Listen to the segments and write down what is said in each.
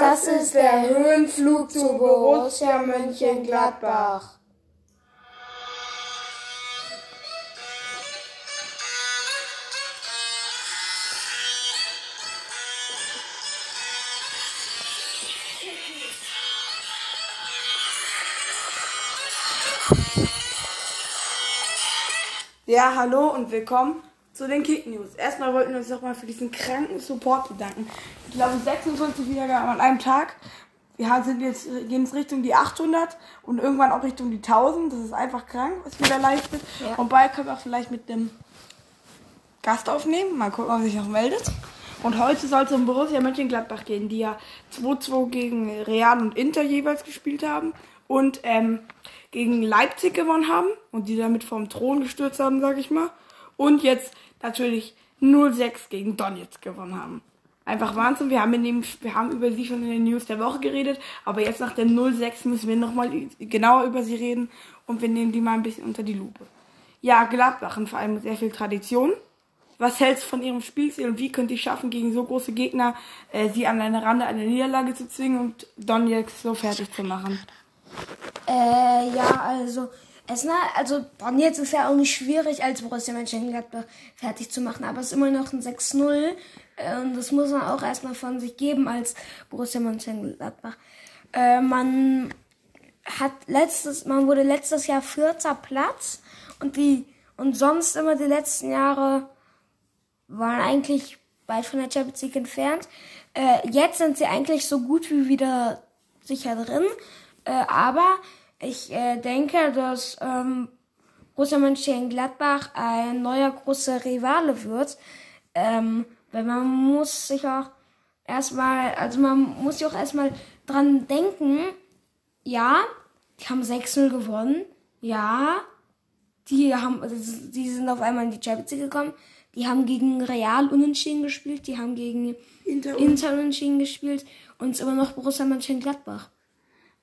Das ist der Höhenflug zu Borussia Mönchengladbach. Ja, hallo und willkommen zu den Kick News. Erstmal wollten wir uns nochmal für diesen kranken Support bedanken. Ich glaube 26 Wiedergaben an einem Tag. Wir sind jetzt, gehen jetzt Richtung die 800 und irgendwann auch Richtung die 1000. Das ist einfach krank, was wir da leisten. Ja. Und bald können wir auch vielleicht mit dem Gast aufnehmen. Mal gucken, ob er sich noch meldet. Und heute soll es um Borussia Mönchengladbach gehen, die ja 2-2 gegen Real und Inter jeweils gespielt haben. Und ähm, gegen Leipzig gewonnen haben und die damit vom Thron gestürzt haben, sag ich mal. Und jetzt natürlich 0-6 gegen Donetsk gewonnen haben. Einfach Wahnsinn. Wir haben, in dem, wir haben über sie schon in den News der Woche geredet, aber jetzt nach der 0-6 müssen wir nochmal genauer über sie reden und wir nehmen die mal ein bisschen unter die Lupe. Ja, Gladbach, ein Verein mit sehr viel Tradition. Was hältst du von ihrem Spielstil und wie könnt ihr schaffen, gegen so große Gegner äh, sie an eine Rande einer Niederlage zu zwingen und Donetsk so fertig zu machen? Äh, ja, also, es, na, also, jetzt ist ja auch nicht schwierig, als Borussia Mönchengladbach fertig zu machen, aber es ist immer noch ein 6-0. Äh, und das muss man auch erstmal von sich geben als Borussia Mönchengladbach. Äh, man hat letztes, man wurde letztes Jahr vierter Platz und die, und sonst immer die letzten Jahre waren eigentlich weit von der Champions League entfernt. Äh, jetzt sind sie eigentlich so gut wie wieder sicher drin. Äh, aber ich äh, denke, dass ähm, Borussia Mönchengladbach ein neuer großer Rivale wird. Ähm, weil man muss sich auch erstmal, also man muss sich auch erstmal dran denken, ja, die haben 6-0 gewonnen, ja, die haben, die sind auf einmal in die Champions League gekommen, die haben gegen Real unentschieden gespielt, die haben gegen Inter, Inter unentschieden gespielt und es ist immer noch Borussia Mönchengladbach.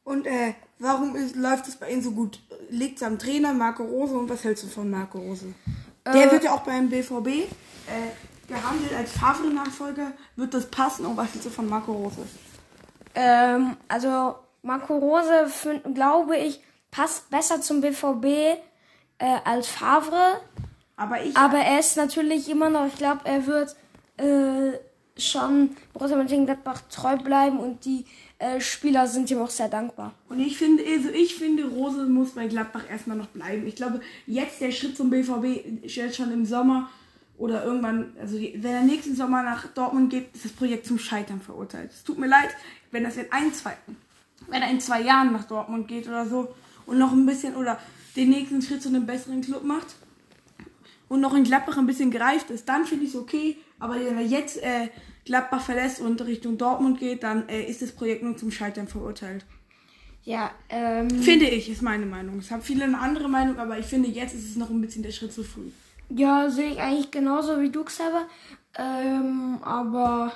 Und äh, warum ist, läuft es bei Ihnen so gut? Liegt es am Trainer Marco Rose und was hältst du von Marco Rose? Äh, Der wird ja auch beim BVB äh, gehandelt als Favre-Nachfolger. Wird das passen und was hältst du von Marco Rose? Ähm, also Marco Rose, find, glaube ich, passt besser zum BVB äh, als Favre. Aber ich. Aber er ist natürlich immer noch, ich glaube, er wird äh, schon Borussia Mönchengladbach treu bleiben und die äh, Spieler sind ihm auch sehr dankbar. Und ich finde, also ich finde, Rose muss bei Gladbach erstmal noch bleiben. Ich glaube, jetzt der Schritt zum BVB jetzt schon im Sommer oder irgendwann, also wenn er nächsten Sommer nach Dortmund geht, ist das Projekt zum Scheitern verurteilt. Es tut mir leid, wenn das in ein, zwei, wenn er in zwei Jahren nach Dortmund geht oder so und noch ein bisschen oder den nächsten Schritt zu einem besseren Club macht und noch in Gladbach ein bisschen gereift ist, dann finde ich es okay. Aber wenn er jetzt äh, Gladbach verlässt und Richtung Dortmund geht, dann äh, ist das Projekt nur zum Scheitern verurteilt. Ja, ähm. Finde ich, ist meine Meinung. Es haben viele eine andere Meinung, aber ich finde, jetzt ist es noch ein bisschen der Schritt zu früh. Ja, sehe ich eigentlich genauso wie du, Xaver. Ähm, aber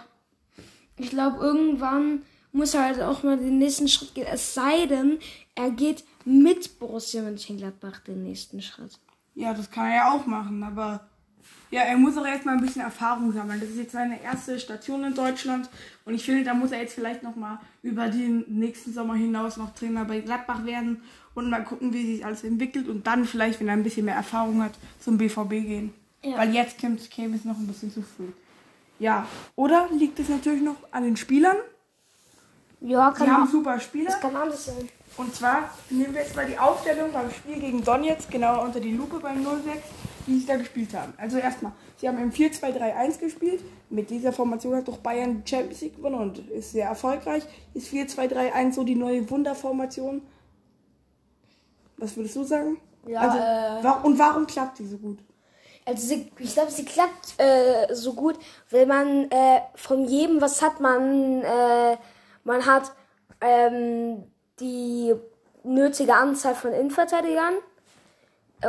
ich glaube, irgendwann muss er halt auch mal den nächsten Schritt gehen. Es sei denn, er geht mit Borussia Mönchengladbach den nächsten Schritt. Ja, das kann er ja auch machen, aber ja, er muss auch erstmal ein bisschen Erfahrung sammeln. Das ist jetzt seine erste Station in Deutschland. Und ich finde, da muss er jetzt vielleicht nochmal über den nächsten Sommer hinaus noch Trainer bei Gladbach werden und mal gucken, wie sich alles entwickelt. Und dann vielleicht, wenn er ein bisschen mehr Erfahrung hat, zum BVB gehen. Ja. Weil jetzt käme es noch ein bisschen zu früh. Ja, oder liegt es natürlich noch an den Spielern? Ja, kann Die haben super Spieler. Das kann alles sein. Und zwar nehmen wir jetzt mal die Aufstellung beim Spiel gegen Donetsk genauer unter die Lupe beim 06 wie sie da gespielt haben. Also erstmal, sie haben im 4-2-3-1 gespielt. Mit dieser Formation hat doch Bayern die Champions League gewonnen und ist sehr erfolgreich. Ist 4-2-3-1 so die neue Wunderformation? Was würdest du sagen? Ja, also, äh, und warum klappt die so gut? Also sie, ich glaube, sie klappt äh, so gut, weil man äh, von jedem was hat. Man, äh, man hat ähm, die nötige Anzahl von Innenverteidigern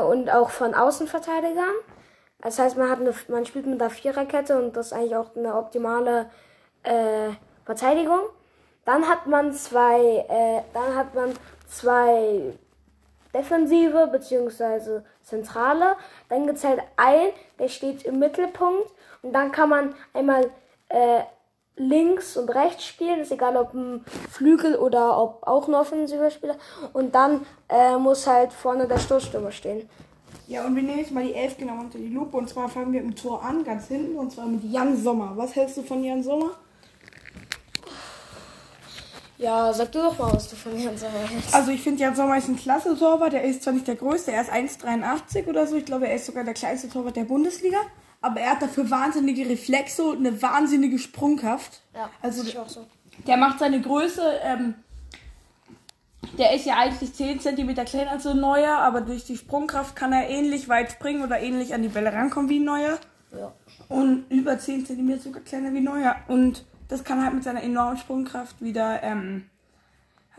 und auch von Außenverteidigern. Das heißt, man, hat eine, man spielt mit einer Viererkette und das ist eigentlich auch eine optimale äh, Verteidigung. Dann hat man zwei, äh, dann hat man zwei Defensive beziehungsweise Zentrale. Dann halt einen, der steht im Mittelpunkt und dann kann man einmal äh, links und rechts spielen, ist egal ob ein Flügel oder ob auch ein offensiver Spieler. Und dann äh, muss halt vorne der Stoßstürmer stehen. Ja, und wir nehmen jetzt mal die Elf genau unter die Lupe. Und zwar fangen wir im Tor an, ganz hinten, und zwar mit Jan Sommer. Was hältst du von Jan Sommer? Ja, sag du doch mal, was du von Jan Sommer hältst. Also ich finde Jan Sommer ist ein klasse Torwart. Der ist zwar nicht der größte, er ist 1,83 oder so. Ich glaube, er ist sogar der kleinste Torwart der Bundesliga. Aber er hat dafür wahnsinnige Reflexe und eine wahnsinnige Sprungkraft. Ja, also ist auch so. der macht seine Größe. Ähm, der ist ja eigentlich 10 cm kleiner als so ein Neuer, aber durch die Sprungkraft kann er ähnlich weit springen oder ähnlich an die Bälle rankommen wie ein Neuer. Ja. Und über 10 cm sogar kleiner wie ein Neuer. Und das kann er halt mit seiner enormen Sprungkraft wieder, ähm,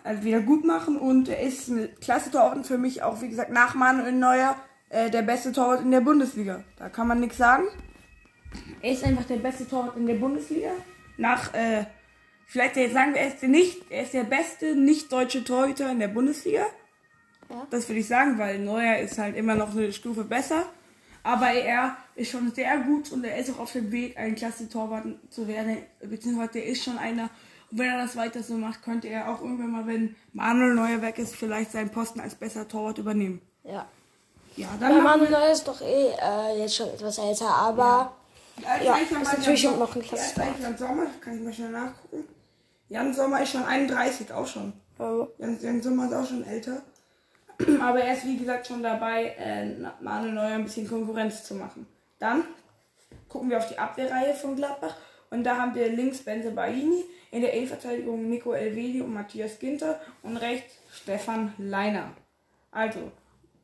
halt wieder gut machen. Und er ist ein klasse Torwart für mich auch, wie gesagt, nach Manuel Neuer äh, der beste Torwart in der Bundesliga. Da kann man nichts sagen. Er ist einfach der beste Torwart in der Bundesliga. Nach, äh, vielleicht sagen wir, er ist der nicht, er ist der beste nicht-deutsche Torhüter in der Bundesliga. Ja. Das würde ich sagen, weil Neuer ist halt immer noch eine Stufe besser. Aber er ist schon sehr gut und er ist auch auf dem Weg, ein klasse Torwart zu werden. Beziehungsweise er ist schon einer. Und wenn er das weiter so macht, könnte er auch irgendwann mal, wenn Manuel Neuer weg ist, vielleicht seinen Posten als besser Torwart übernehmen. Ja. Ja, Ja, dann wir Manuel ist doch eh äh, jetzt schon etwas älter, aber Ja, ist natürlich Jan noch ein Ja, ist eigentlich Jan Sommer, kann ich mal schnell nachgucken. Jan Sommer ist schon 31, auch schon. äh, Jan, Jan Sommer ist auch schon älter. Aber er ist wie gesagt schon dabei, äh, Manuel Neuer ein bisschen Konkurrenz zu machen. Dann gucken wir auf die Abwehrreihe von Gladbach. Und da haben wir links Benze Baini, in der Innenverteidigung Nico Elvedi und Matthias Ginter und rechts Stefan Leiner. Also,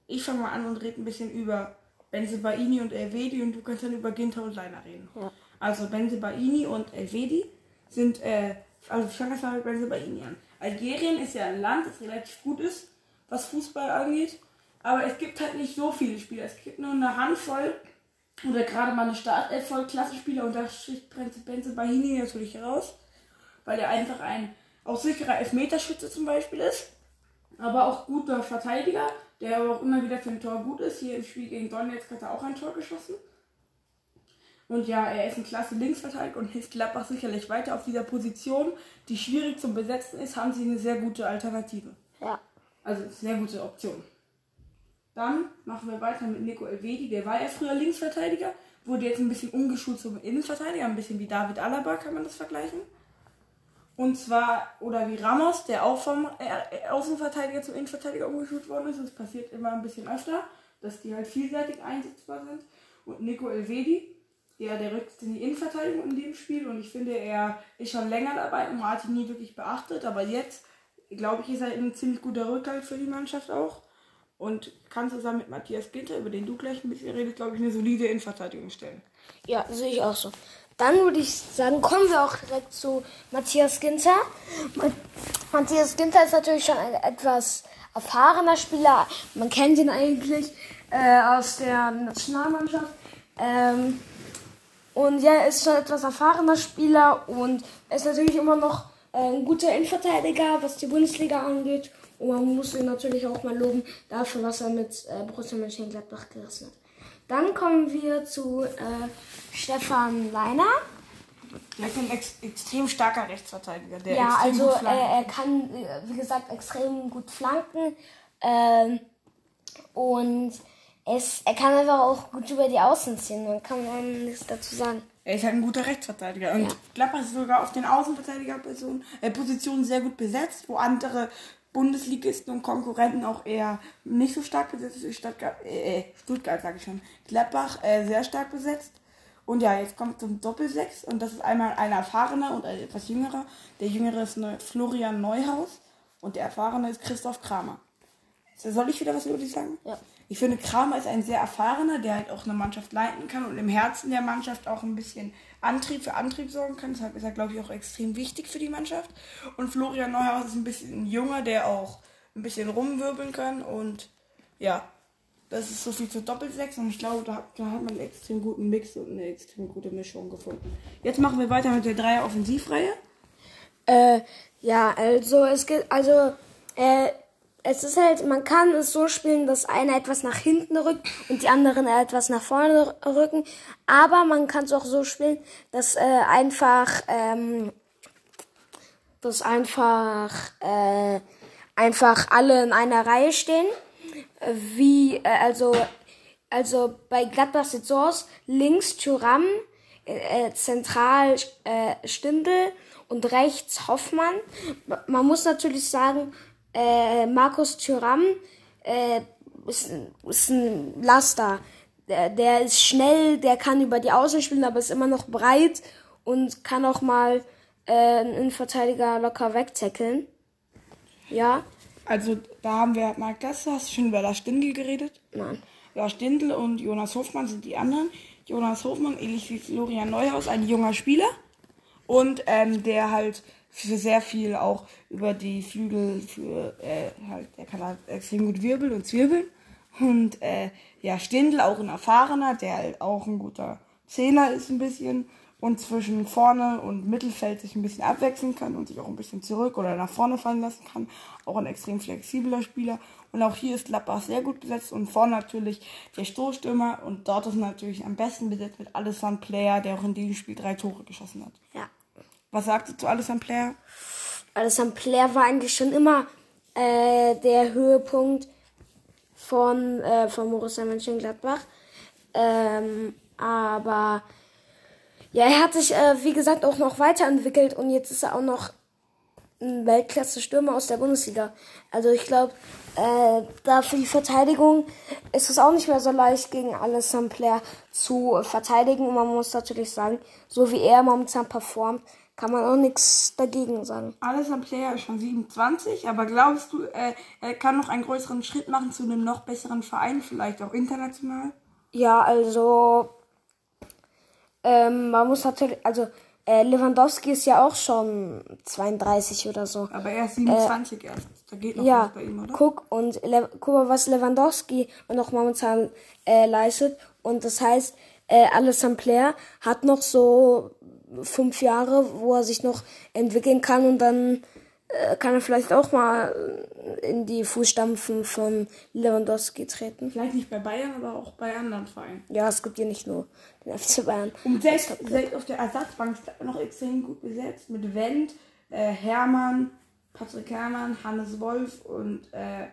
ich fange mal an und rede ein bisschen über Benze Baini und Elvedi und du kannst dann über Ginter und Leiner reden. Ja. Also Benze Baini und Elvedi sind, äh, also ich fange erstmal mit Benze Baini an. Algerien ist ja ein Land, das relativ gut ist, was Fußball angeht. Aber es gibt halt nicht so viele Spieler. Es gibt nur eine Handvoll oder gerade mal eine Startelf voll Klassenspieler und da sticht Benze, Benze Baini natürlich heraus, weil er einfach ein auch sicherer Elfmeterschütze zum Beispiel ist aber auch guter Verteidiger, der aber auch immer wieder für ein Tor gut ist. Hier im Spiel gegen Donetsk hat er auch ein Tor geschossen. Und ja, er ist ein klasse Linksverteidiger und hilft Gladbach sicherlich weiter auf dieser Position, die schwierig zu besetzen ist, haben sie eine sehr gute Alternative. ja. Also sehr gute Option. Dann machen wir weiter mit Nico Elvedi, der war ja früher Linksverteidiger, wurde jetzt ein bisschen umgeschult zum Innenverteidiger, ein bisschen wie David Alaba kann man das vergleichen. Und zwar, oder wie Ramos, der auch vom äh, Außenverteidiger zum Innenverteidiger umgeschult worden ist. Das passiert immer ein bisschen öfter, dass die halt vielseitig einsetzbar sind. Und Nico Elvedi, ja, der rückt in die Innenverteidigung in dem Spiel. Und ich finde, er ist schon länger dabei und ihn nie wirklich beachtet. Aber jetzt, glaube ich, ist er ein ziemlich guter Rückhalt für die Mannschaft auch. Und kann zusammen mit Matthias Ginter, über den du gleich ein bisschen redest, glaube ich, eine solide Innenverteidigung stellen. Ja, sehe ich auch so. Dann würde ich sagen, kommen wir auch direkt zu Matthias Ginter. Ma- Matthias Ginter ist natürlich schon ein etwas erfahrener Spieler. Man kennt ihn eigentlich äh, aus der Nationalmannschaft. Ähm, und ja, er ist schon etwas erfahrener Spieler und ist natürlich immer noch äh, ein guter Innenverteidiger, was die Bundesliga angeht. Und man muss ihn natürlich auch mal loben dafür, was er mit äh, Borussia Mönchengladbach gerissen hat. Dann kommen wir zu äh, Stefan Leiner. Er ist ein ex extrem starker Rechtsverteidiger, der Ja, also äh, er kann, äh, wie gesagt, extrem gut flanken. Ähm, und es, er kann einfach auch gut über die Außen ziehen. Man kann man nichts dazu sagen. Er ist halt ein guter Rechtsverteidiger. Und Ja. Gladbach ist sogar auf den Außenverteidigerpositionen äh, sehr gut besetzt, wo andere Bundesligisten und Konkurrenten auch eher nicht so stark besetzt sind. Stuttgart, äh, äh, Stuttgart sage ich schon. Gladbach äh, sehr stark besetzt. Und ja, jetzt kommt zum Doppelsechs und das ist einmal ein erfahrener und ein etwas jüngerer. Der jüngere ist Florian Neuhaus und der erfahrene ist Christoph Kramer. Soll ich wieder was über dich sagen? Ja. Ich finde, Kramer ist ein sehr erfahrener, der halt auch eine Mannschaft leiten kann und im Herzen der Mannschaft auch ein bisschen Antrieb für Antrieb sorgen kann. Deshalb ist er, glaube ich, auch extrem wichtig für die Mannschaft. Und Florian Neuhaus ist ein bisschen ein junger, der auch ein bisschen rumwirbeln kann. Und ja, das ist so viel zu Doppelsechs. Und ich glaube, da, da hat man einen extrem guten Mix und eine extrem gute Mischung gefunden. Jetzt machen wir weiter mit der Dreier-Offensivreihe. Äh, ja, also es gibt, also äh, es ist halt, man kann es so spielen, dass einer etwas nach hinten rückt und die anderen etwas nach vorne rücken. Aber man kann es auch so spielen, dass äh, einfach, ähm, dass einfach, äh, einfach alle in einer Reihe stehen. Wie, äh, also, also bei Gladbach sieht so aus, links Thuram, äh, äh, zentral äh, Stindel und rechts Hoffmann. Man muss natürlich sagen, äh, Markus Thuram äh, ist, ist ein Laster. Der, der ist schnell, der kann über die Außen spielen, aber ist immer noch breit und kann auch mal äh, einen Innenverteidiger locker wegtackeln. Ja. Also da haben wir Marc Gasse, hast du schon über Lars Stindl geredet? Nein. Lars Stindl und Jonas Hofmann sind die anderen. Jonas Hofmann, ähnlich wie Florian Neuhaus, ein junger Spieler. Und ähm, der halt für sehr viel auch über die Flügel für äh, halt, der kann halt extrem gut wirbeln und zwirbeln. Und äh, ja, Stindl auch ein erfahrener, der halt auch ein guter Zehner ist ein bisschen und zwischen vorne und Mittelfeld sich ein bisschen abwechseln kann und sich auch ein bisschen zurück oder nach vorne fallen lassen kann. Auch ein extrem flexibler Spieler. Und auch hier ist Gladbach sehr gut besetzt und vorne natürlich der Stoßstürmer und dort ist natürlich am besten besetzt mit Alessandro Player, der auch in diesem Spiel drei Tore geschossen hat. Ja. Was sagst du zu Alessandro Player? Alessandro Player war eigentlich schon immer äh, der Höhepunkt von, äh, von Borussia Mönchengladbach. Ähm, aber ja, er hat sich, äh, wie gesagt, auch noch weiterentwickelt und jetzt ist er auch noch ein Weltklasse-Stürmer aus der Bundesliga. Also ich glaube, äh, da für die Verteidigung ist es auch nicht mehr so leicht, gegen Alessandro Player zu verteidigen. Und man muss natürlich sagen, so wie er momentan performt, kann man auch nichts dagegen sagen. Alessandro Player ist schon 27, aber glaubst du, äh, er kann noch einen größeren Schritt machen zu einem noch besseren Verein, vielleicht auch international? Ja, also ähm, man muss natürlich, also äh, Lewandowski ist ja auch schon 32 oder so. Aber er ist 27 äh, erst. Da geht noch ja, was bei ihm, oder? Guck, und Le guck mal, was Lewandowski noch momentan äh, leistet. Und das heißt, äh, Alessandro Player hat noch so fünf Jahre, wo er sich noch entwickeln kann und dann äh, kann er vielleicht auch mal in die Fußstampfen von Lewandowski treten. Vielleicht nicht bei Bayern, aber auch bei anderen Vereinen. Ja, es gibt ja nicht nur den FC Bayern. Und selbst, selbst auf der Ersatzbank ist noch extrem gut besetzt mit Wendt, äh, Hermann, Patrick Hermann, Hannes Wolf und äh,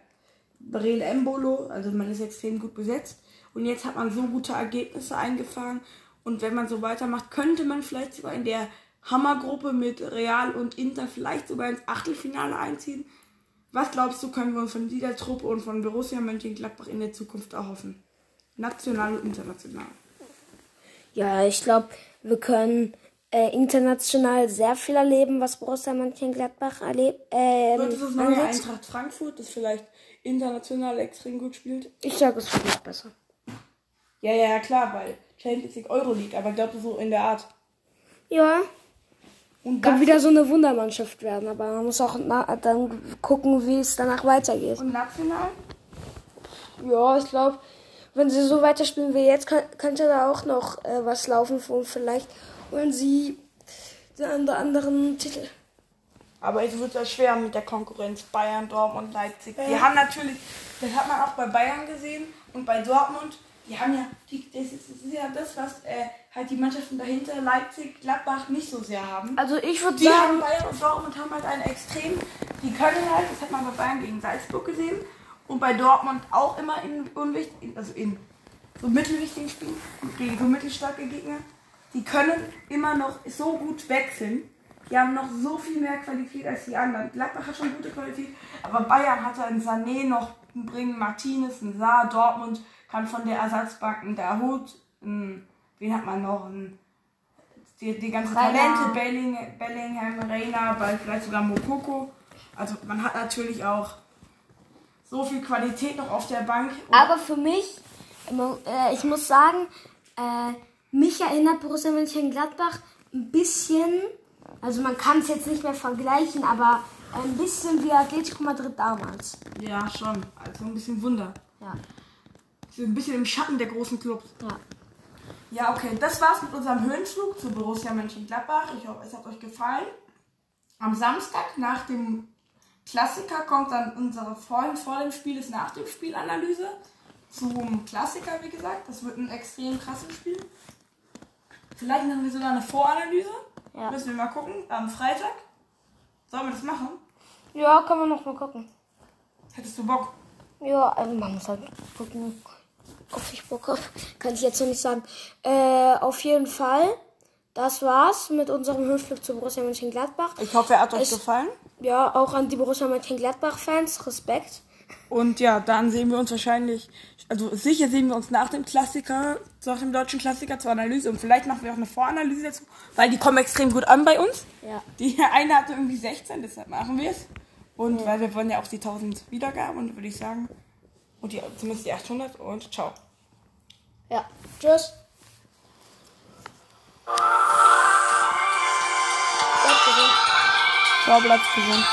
Breel Embolo. Also man ist extrem gut besetzt. Und jetzt hat man so gute Ergebnisse eingefahren. Und wenn man so weitermacht, könnte man vielleicht sogar in der Hammergruppe mit Real und Inter vielleicht sogar ins Achtelfinale einziehen. Was glaubst du, können wir uns von dieser Truppe und von Borussia Mönchengladbach in der Zukunft erhoffen? National und international. Ja, ich glaube, wir können äh, international sehr viel erleben, was Borussia Mönchengladbach erlebt. Ähm, Wird es das neue Eintracht Frankfurt, das vielleicht international extrem gut spielt? Ich sage, es wird noch besser. Ja, ja, klar, weil Champions League, Euroleague, aber glaubst du so in der Art? Ja, und kann wieder so eine Wundermannschaft werden, aber man muss auch dann gucken, wie es danach weitergeht. Und national? Ja, ich glaube, wenn sie so weiterspielen wie jetzt, kann, könnte da auch noch äh, was laufen und vielleicht holen sie den anderen Titel. Aber es wird ja schwer mit der Konkurrenz Bayern, Dortmund, Leipzig. Ja. Die haben natürlich, das hat man auch bei Bayern gesehen und bei Dortmund, die haben ja, die, das, ist, das ist ja das, was äh, halt die Mannschaften dahinter, Leipzig, Gladbach, nicht so sehr haben. Also ich würde sagen... Haben Bayern und Dortmund haben halt einen extrem, die können halt, das hat man bei Bayern gegen Salzburg gesehen und bei Dortmund auch immer in unwichtigen, also in so mittelwichtigen Spielen, gegen so mittelstarke Gegner, die können immer noch so gut wechseln. Die haben noch so viel mehr Qualität als die anderen. Gladbach hat schon gute Qualität, aber Bayern hatte einen Sané noch bringen, Martinez, ein Saar, Dortmund kann von der Ersatzbank ein der Hut, ein, wen hat man noch, ein, die, die ganzen Talente, Belling, Bellingham, Reina, vielleicht sogar Mokoko. Also man hat natürlich auch so viel Qualität noch auf der Bank. Aber für mich, äh, ich muss sagen, äh, mich erinnert Borussia Mönchengladbach ein bisschen, also man kann es jetzt nicht mehr vergleichen, aber ein bisschen wie Atletico Madrid damals. Ja, schon. Also ein bisschen Wunder. Ja. So ein bisschen im Schatten der großen Clubs. Ja. Ja, okay. Das war's mit unserem Höhenflug zu Borussia Mönchengladbach. Ich hoffe, es hat euch gefallen. Am Samstag nach dem Klassiker kommt dann unsere Freund vor dem Spiel ist nach dem Spiel Analyse. Zum Klassiker, wie gesagt. Das wird ein extrem krasses Spiel. Vielleicht machen wir sogar eine Voranalyse. Ja. Müssen wir mal gucken. Am Freitag. Sollen wir das machen? Ja, kann man noch mal gucken. Hättest du Bock? Ja, also man muss halt gucken, ob ich Bock habe. Kann ich jetzt noch nicht sagen. Äh, auf jeden Fall, das war's mit unserem Höhenflug zu Borussia Mönchengladbach. Ich hoffe, er hat euch Es- gefallen. Ja, auch an die Borussia Mönchengladbach-Fans, Respekt. Und ja, dann sehen wir uns wahrscheinlich, also sicher sehen wir uns nach dem Klassiker, nach dem deutschen Klassiker zur Analyse. Und vielleicht machen wir auch eine Voranalyse dazu, weil die kommen extrem gut an bei uns. Ja. Die eine hatte irgendwie 16, deshalb machen wir es. Und weil wir wollen ja auch die 1000 Wiedergaben und würde ich sagen, und die, zumindest die 800 und ciao. Ja, tschüss. Bleibt gesund. Ciao, bleibt gesund.